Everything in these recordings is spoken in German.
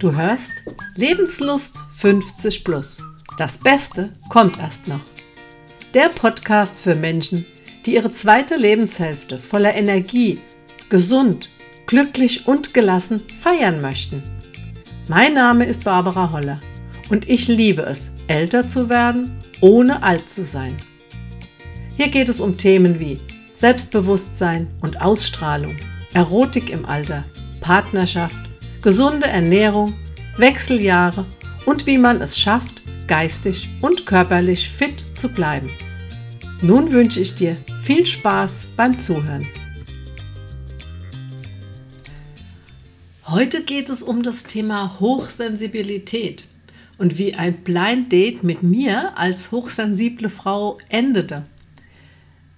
Du hörst Lebenslust 50 plus. Das Beste kommt erst noch. Der Podcast für Menschen, die ihre zweite Lebenshälfte voller Energie, gesund, glücklich und gelassen feiern möchten. Mein Name ist Barbara Holler und ich liebe es, älter zu werden, ohne alt zu sein. Hier geht es um Themen wie Selbstbewusstsein und Ausstrahlung, Erotik im Alter, Partnerschaft, gesunde Ernährung, Wechseljahre und wie man es schafft, geistig und körperlich fit zu bleiben. Nun wünsche ich dir viel Spaß beim Zuhören. Heute geht es um das Thema Hochsensibilität und wie ein Blind Date mit mir als hochsensible Frau endete.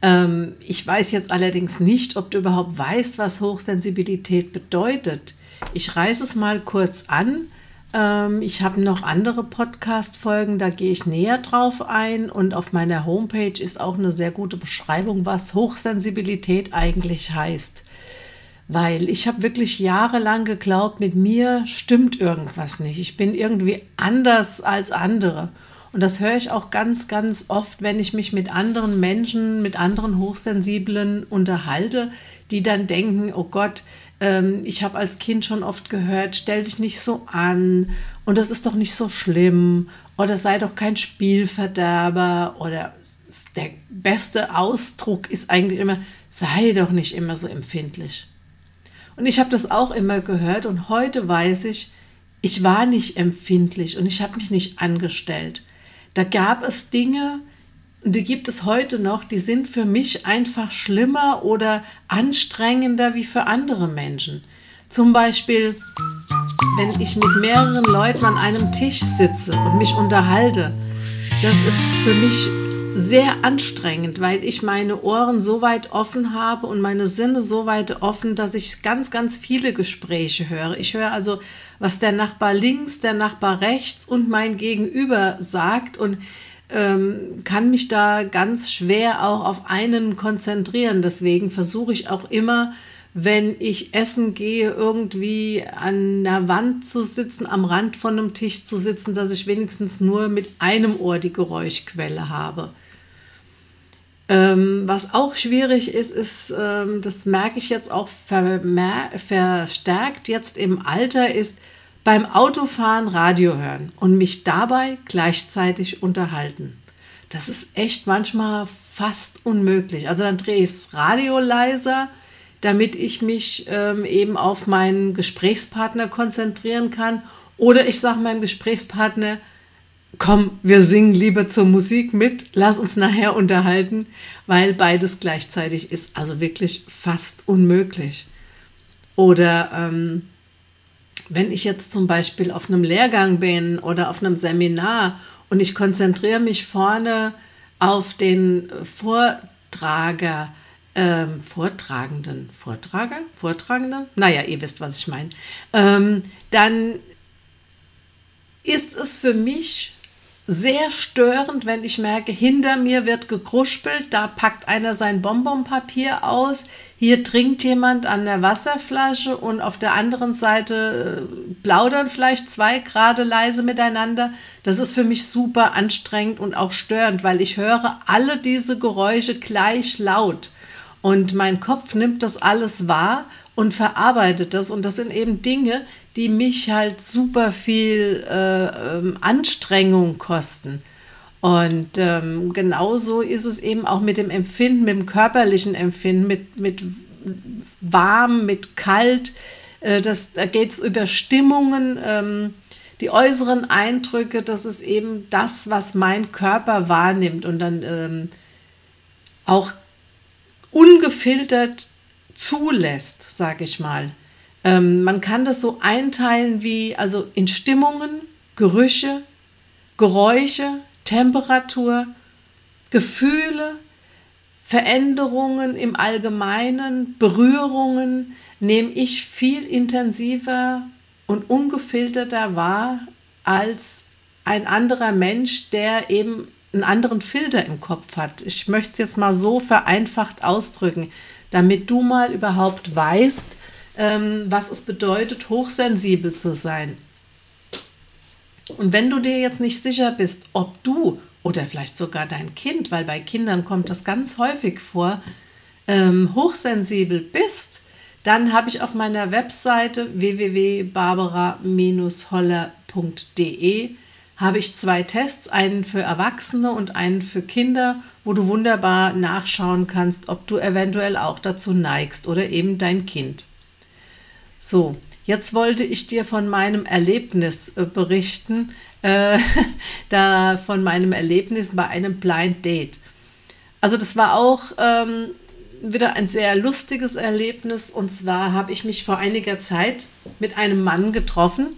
Ähm, ich weiß jetzt allerdings nicht, ob du überhaupt weißt, was Hochsensibilität bedeutet. Ich reiße es mal kurz an. Ähm, ich habe noch andere Podcast-Folgen, da gehe ich näher drauf ein. Und auf meiner Homepage ist auch eine sehr gute Beschreibung, was Hochsensibilität eigentlich heißt. Weil ich habe wirklich jahrelang geglaubt, mit mir stimmt irgendwas nicht. Ich bin irgendwie anders als andere. Und das höre ich auch ganz, ganz oft, wenn ich mich mit anderen Menschen, mit anderen Hochsensiblen unterhalte, die dann denken, oh Gott, ähm, ich habe als Kind schon oft gehört, stell dich nicht so an und das ist doch nicht so schlimm oder sei doch kein Spielverderber oder der beste Ausdruck ist eigentlich immer, sei doch nicht immer so empfindlich. Und ich habe das auch immer gehört und heute weiß ich, ich war nicht empfindlich und ich habe mich nicht angestellt. Da gab es Dinge, die gibt es heute noch, die sind für mich einfach schlimmer oder anstrengender wie für andere Menschen. Zum Beispiel, wenn ich mit mehreren Leuten an einem Tisch sitze und mich unterhalte. Das ist für mich sehr anstrengend, weil ich meine Ohren so weit offen habe und meine Sinne so weit offen, dass ich ganz, ganz viele Gespräche höre. Ich höre also, was der Nachbar links, der Nachbar rechts und mein Gegenüber sagt und ähm, kann mich da ganz schwer auch auf einen konzentrieren. Deswegen versuche ich auch immer, wenn ich essen gehe, irgendwie an der Wand zu sitzen, am Rand von einem Tisch zu sitzen, dass ich wenigstens nur mit einem Ohr die Geräuschquelle habe. Ähm, was auch schwierig ist, ist, ähm, das merke ich jetzt auch verstärkt jetzt im Alter, ist, beim Autofahren Radio hören und mich dabei gleichzeitig unterhalten. Das ist echt manchmal fast unmöglich. Also dann drehe ich das Radio leiser, damit ich mich ähm, eben auf meinen Gesprächspartner konzentrieren kann. Oder ich sage meinem Gesprächspartner, komm, wir singen lieber zur Musik mit, lass uns nachher unterhalten, weil beides gleichzeitig ist also wirklich fast unmöglich. Oder ähm, wenn ich jetzt zum Beispiel auf einem Lehrgang bin oder auf einem Seminar und ich konzentriere mich vorne auf den Vortrager, ähm, Vortragenden, Vortrager, Vortragenden, naja, ihr wisst, was ich meine, ähm, dann ist es für mich sehr störend, wenn ich merke, hinter mir wird gegruspelt, da packt einer sein Bonbonpapier aus, hier trinkt jemand an der Wasserflasche und auf der anderen Seite äh, plaudern vielleicht zwei gerade leise miteinander. Das ist für mich super anstrengend und auch störend, weil ich höre alle diese Geräusche gleich laut. Und mein Kopf nimmt das alles wahr und verarbeitet das. Und das sind eben Dinge, die mich halt super viel äh, ähm, Anstrengung kosten. Und ähm, genauso ist es eben auch mit dem Empfinden, mit dem körperlichen Empfinden, mit, mit warm, mit kalt. Äh, das, da geht es über Stimmungen, ähm, die äußeren Eindrücke, das ist eben das, was mein Körper wahrnimmt und dann ähm, auch ungefiltert zulässt, sage ich mal. Ähm, man kann das so einteilen wie also in Stimmungen, Gerüche, Geräusche, Temperatur, Gefühle, Veränderungen im Allgemeinen, Berührungen nehme ich viel intensiver und ungefilterter wahr als ein anderer Mensch, der eben einen anderen Filter im Kopf hat. Ich möchte es jetzt mal so vereinfacht ausdrücken damit du mal überhaupt weißt, ähm, was es bedeutet, hochsensibel zu sein. Und wenn du dir jetzt nicht sicher bist, ob du oder vielleicht sogar dein Kind, weil bei Kindern kommt das ganz häufig vor, ähm, hochsensibel bist, dann habe ich auf meiner Webseite www.barbara-holler.de habe ich zwei Tests, einen für Erwachsene und einen für Kinder, wo du wunderbar nachschauen kannst, ob du eventuell auch dazu neigst oder eben dein Kind. So, jetzt wollte ich dir von meinem Erlebnis äh, berichten, äh, da von meinem Erlebnis bei einem Blind Date. Also das war auch ähm, wieder ein sehr lustiges Erlebnis. Und zwar habe ich mich vor einiger Zeit mit einem Mann getroffen.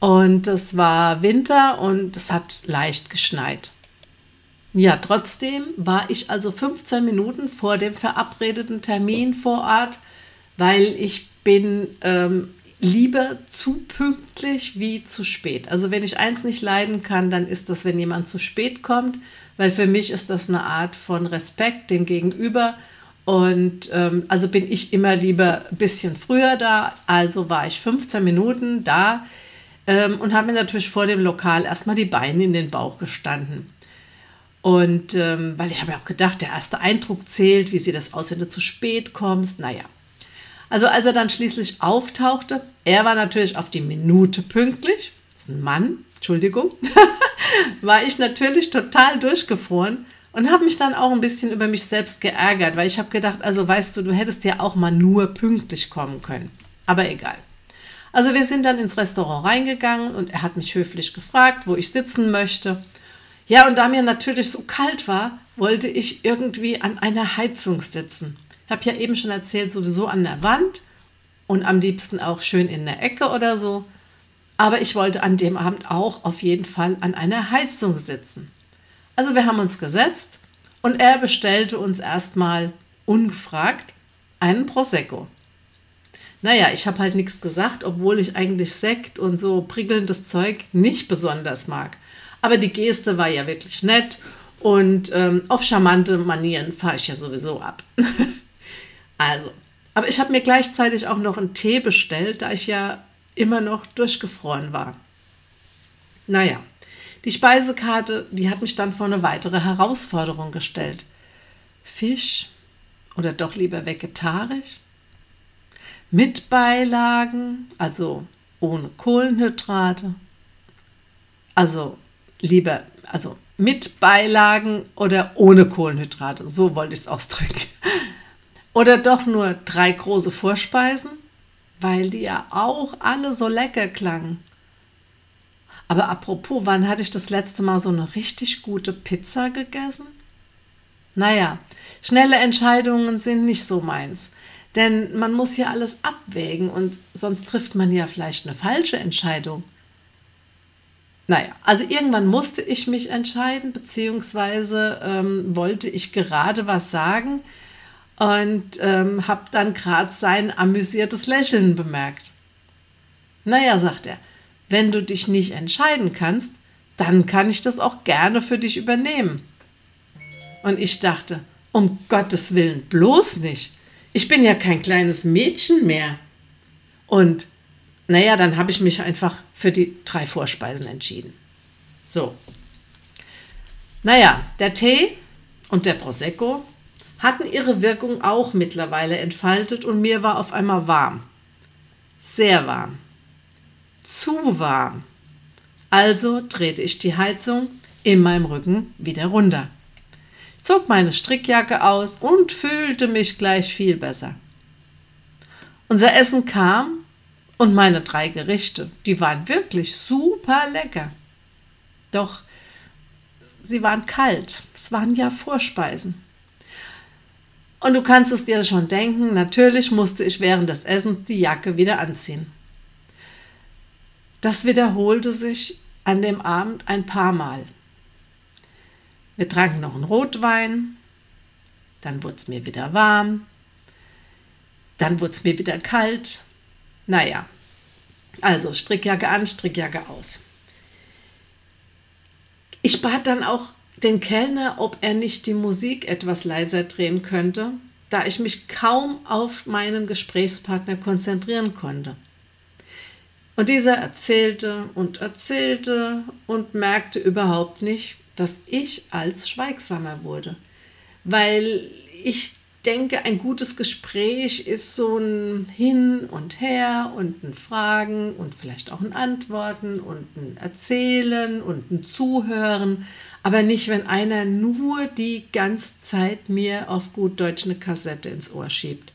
Und es war Winter und es hat leicht geschneit. Ja, trotzdem war ich also 15 Minuten vor dem verabredeten Termin vor Ort, weil ich bin ähm, lieber zu pünktlich wie zu spät. Also wenn ich eins nicht leiden kann, dann ist das, wenn jemand zu spät kommt, weil für mich ist das eine Art von Respekt dem Gegenüber. Und ähm, also bin ich immer lieber ein bisschen früher da. Also war ich 15 Minuten da ähm, und habe mir natürlich vor dem Lokal erstmal die Beine in den Bauch gestanden. Und ähm, weil ich habe ja auch gedacht, der erste Eindruck zählt, wie sieht das aus, wenn du zu spät kommst. Naja, also als er dann schließlich auftauchte, er war natürlich auf die Minute pünktlich, das ist ein Mann, Entschuldigung, war ich natürlich total durchgefroren und habe mich dann auch ein bisschen über mich selbst geärgert, weil ich habe gedacht, also weißt du, du hättest ja auch mal nur pünktlich kommen können. Aber egal. Also wir sind dann ins Restaurant reingegangen und er hat mich höflich gefragt, wo ich sitzen möchte. Ja, und da mir natürlich so kalt war, wollte ich irgendwie an einer Heizung sitzen habe ja eben schon erzählt, sowieso an der Wand und am liebsten auch schön in der Ecke oder so. Aber ich wollte an dem Abend auch auf jeden Fall an einer Heizung sitzen. Also wir haben uns gesetzt und er bestellte uns erstmal ungefragt einen Prosecco. Naja, ich habe halt nichts gesagt, obwohl ich eigentlich Sekt und so prickelndes Zeug nicht besonders mag. Aber die Geste war ja wirklich nett und ähm, auf charmante Manieren fahre ich ja sowieso ab. Also, aber ich habe mir gleichzeitig auch noch einen Tee bestellt, da ich ja immer noch durchgefroren war. Naja, die Speisekarte, die hat mich dann vor eine weitere Herausforderung gestellt. Fisch oder doch lieber vegetarisch? Mit Beilagen, also ohne Kohlenhydrate. Also lieber, also mit Beilagen oder ohne Kohlenhydrate. So wollte ich es ausdrücken. Oder doch nur drei große Vorspeisen, weil die ja auch alle so lecker klangen. Aber apropos, wann hatte ich das letzte Mal so eine richtig gute Pizza gegessen? Naja, schnelle Entscheidungen sind nicht so meins. Denn man muss ja alles abwägen und sonst trifft man ja vielleicht eine falsche Entscheidung. Naja, also irgendwann musste ich mich entscheiden, beziehungsweise ähm, wollte ich gerade was sagen, und ähm, habe dann gerade sein amüsiertes Lächeln bemerkt. Naja, sagt er, wenn du dich nicht entscheiden kannst, dann kann ich das auch gerne für dich übernehmen. Und ich dachte, um Gottes Willen bloß nicht. Ich bin ja kein kleines Mädchen mehr. Und naja, dann habe ich mich einfach für die drei Vorspeisen entschieden. So. Naja, der Tee und der Prosecco hatten ihre Wirkung auch mittlerweile entfaltet und mir war auf einmal warm. Sehr warm. Zu warm. Also drehte ich die Heizung in meinem Rücken wieder runter. zog meine Strickjacke aus und fühlte mich gleich viel besser. Unser Essen kam und meine drei Gerichte, die waren wirklich super lecker. Doch sie waren kalt. Es waren ja Vorspeisen. Und du kannst es dir schon denken, natürlich musste ich während des Essens die Jacke wieder anziehen. Das wiederholte sich an dem Abend ein paar Mal. Wir tranken noch einen Rotwein, dann wurde es mir wieder warm, dann wurde es mir wieder kalt. Naja, also Strickjacke an, Strickjacke aus. Ich bat dann auch den Kellner, ob er nicht die Musik etwas leiser drehen könnte, da ich mich kaum auf meinen Gesprächspartner konzentrieren konnte. Und dieser erzählte und erzählte und merkte überhaupt nicht, dass ich als schweigsamer wurde. Weil ich denke, ein gutes Gespräch ist so ein Hin und Her und ein Fragen und vielleicht auch ein Antworten und ein Erzählen und ein Zuhören, aber nicht, wenn einer nur die ganze Zeit mir auf gut Deutsch eine Kassette ins Ohr schiebt.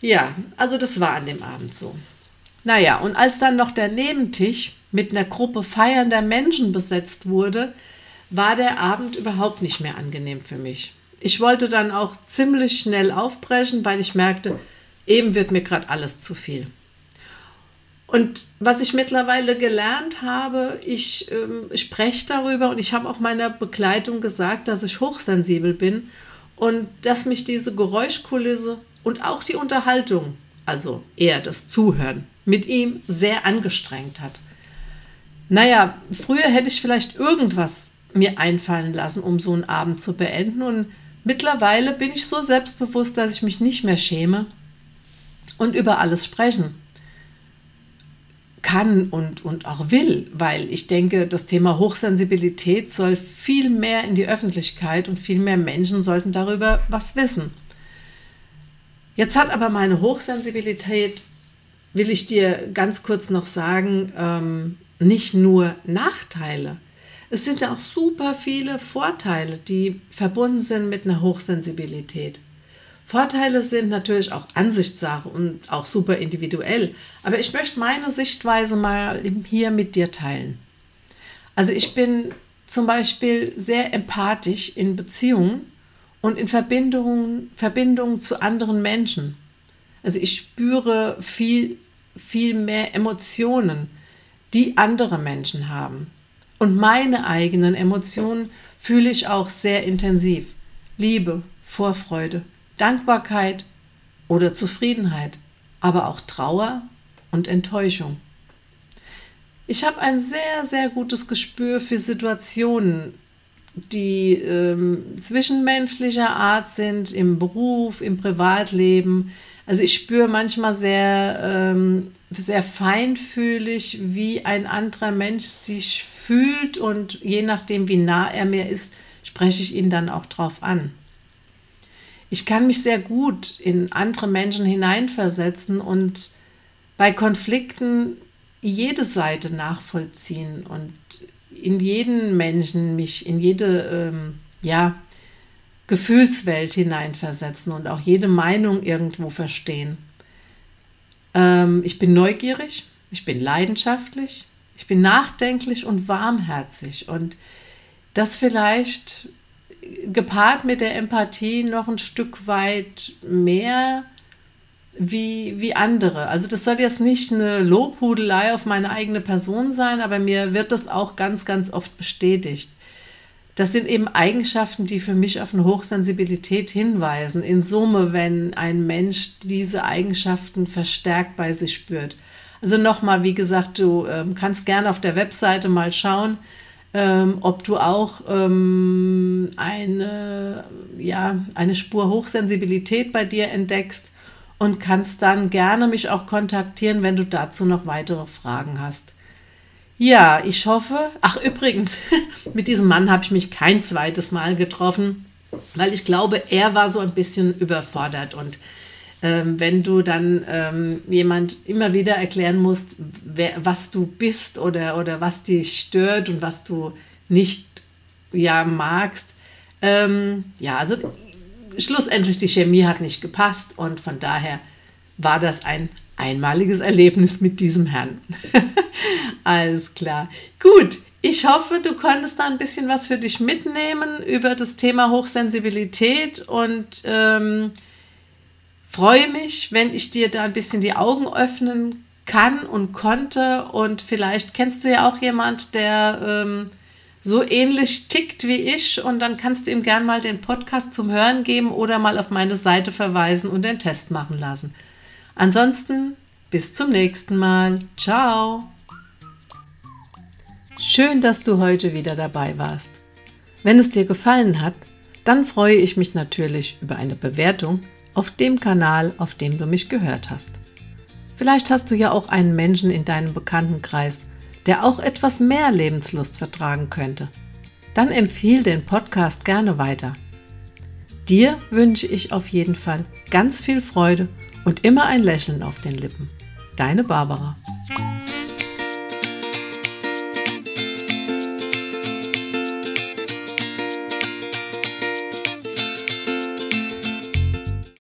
Ja, also das war an dem Abend so. Naja, und als dann noch der Nebentisch mit einer Gruppe feiernder Menschen besetzt wurde, war der Abend überhaupt nicht mehr angenehm für mich. Ich wollte dann auch ziemlich schnell aufbrechen, weil ich merkte, eben wird mir gerade alles zu viel. Und was ich mittlerweile gelernt habe, ich ähm, spreche darüber und ich habe auch meiner Begleitung gesagt, dass ich hochsensibel bin und dass mich diese Geräuschkulisse und auch die Unterhaltung, also eher das Zuhören, mit ihm sehr angestrengt hat. Naja, früher hätte ich vielleicht irgendwas mir einfallen lassen, um so einen Abend zu beenden. Und mittlerweile bin ich so selbstbewusst, dass ich mich nicht mehr schäme und über alles sprechen kann und, und auch will, weil ich denke, das Thema Hochsensibilität soll viel mehr in die Öffentlichkeit und viel mehr Menschen sollten darüber was wissen. Jetzt hat aber meine Hochsensibilität, will ich dir ganz kurz noch sagen, ähm, nicht nur Nachteile. Es sind auch super viele Vorteile, die verbunden sind mit einer Hochsensibilität. Vorteile sind natürlich auch Ansichtssache und auch super individuell, aber ich möchte meine Sichtweise mal hier mit dir teilen. Also ich bin zum Beispiel sehr empathisch in Beziehungen und in Verbindungen, Verbindungen zu anderen Menschen. Also ich spüre viel, viel mehr Emotionen, die andere Menschen haben. Und meine eigenen Emotionen fühle ich auch sehr intensiv. Liebe, Vorfreude, Dankbarkeit oder Zufriedenheit, aber auch Trauer und Enttäuschung. Ich habe ein sehr, sehr gutes Gespür für Situationen, die ähm, zwischenmenschlicher Art sind, im Beruf, im Privatleben. Also ich spüre manchmal sehr, ähm, sehr feinfühlig, wie ein anderer Mensch sich fühlt und je nachdem, wie nah er mir ist, spreche ich ihn dann auch drauf an. Ich kann mich sehr gut in andere Menschen hineinversetzen und bei Konflikten jede Seite nachvollziehen und in jeden Menschen mich in jede ähm, ja, Gefühlswelt hineinversetzen und auch jede Meinung irgendwo verstehen. Ähm, ich bin neugierig, ich bin leidenschaftlich, ich bin nachdenklich und warmherzig und das vielleicht gepaart mit der Empathie noch ein Stück weit mehr wie, wie andere. Also das soll jetzt nicht eine Lobhudelei auf meine eigene Person sein, aber mir wird das auch ganz, ganz oft bestätigt. Das sind eben Eigenschaften, die für mich auf eine Hochsensibilität hinweisen. In Summe, wenn ein Mensch diese Eigenschaften verstärkt bei sich spürt. Also nochmal, wie gesagt, du ähm, kannst gerne auf der Webseite mal schauen, ähm, ob du auch ähm, eine, ja, eine Spur Hochsensibilität bei dir entdeckst und kannst dann gerne mich auch kontaktieren, wenn du dazu noch weitere Fragen hast. Ja, ich hoffe, ach übrigens, mit diesem Mann habe ich mich kein zweites Mal getroffen, weil ich glaube, er war so ein bisschen überfordert und ähm, wenn du dann ähm, jemand immer wieder erklären musst, wer, was du bist oder, oder was dich stört und was du nicht ja, magst. Ähm, ja, also schlussendlich die Chemie hat nicht gepasst und von daher war das ein einmaliges Erlebnis mit diesem Herrn. Alles klar. Gut, ich hoffe, du konntest da ein bisschen was für dich mitnehmen über das Thema Hochsensibilität und ähm, freue mich, wenn ich dir da ein bisschen die Augen öffnen kann und konnte. Und vielleicht kennst du ja auch jemand, der ähm, so ähnlich tickt wie ich. Und dann kannst du ihm gern mal den Podcast zum Hören geben oder mal auf meine Seite verweisen und den Test machen lassen. Ansonsten bis zum nächsten Mal. Ciao. Schön, dass du heute wieder dabei warst. Wenn es dir gefallen hat, dann freue ich mich natürlich über eine Bewertung auf dem Kanal, auf dem du mich gehört hast. Vielleicht hast du ja auch einen Menschen in deinem Bekanntenkreis, der auch etwas mehr Lebenslust vertragen könnte. Dann empfiehl den Podcast gerne weiter. Dir wünsche ich auf jeden Fall ganz viel Freude und immer ein Lächeln auf den Lippen. Deine Barbara.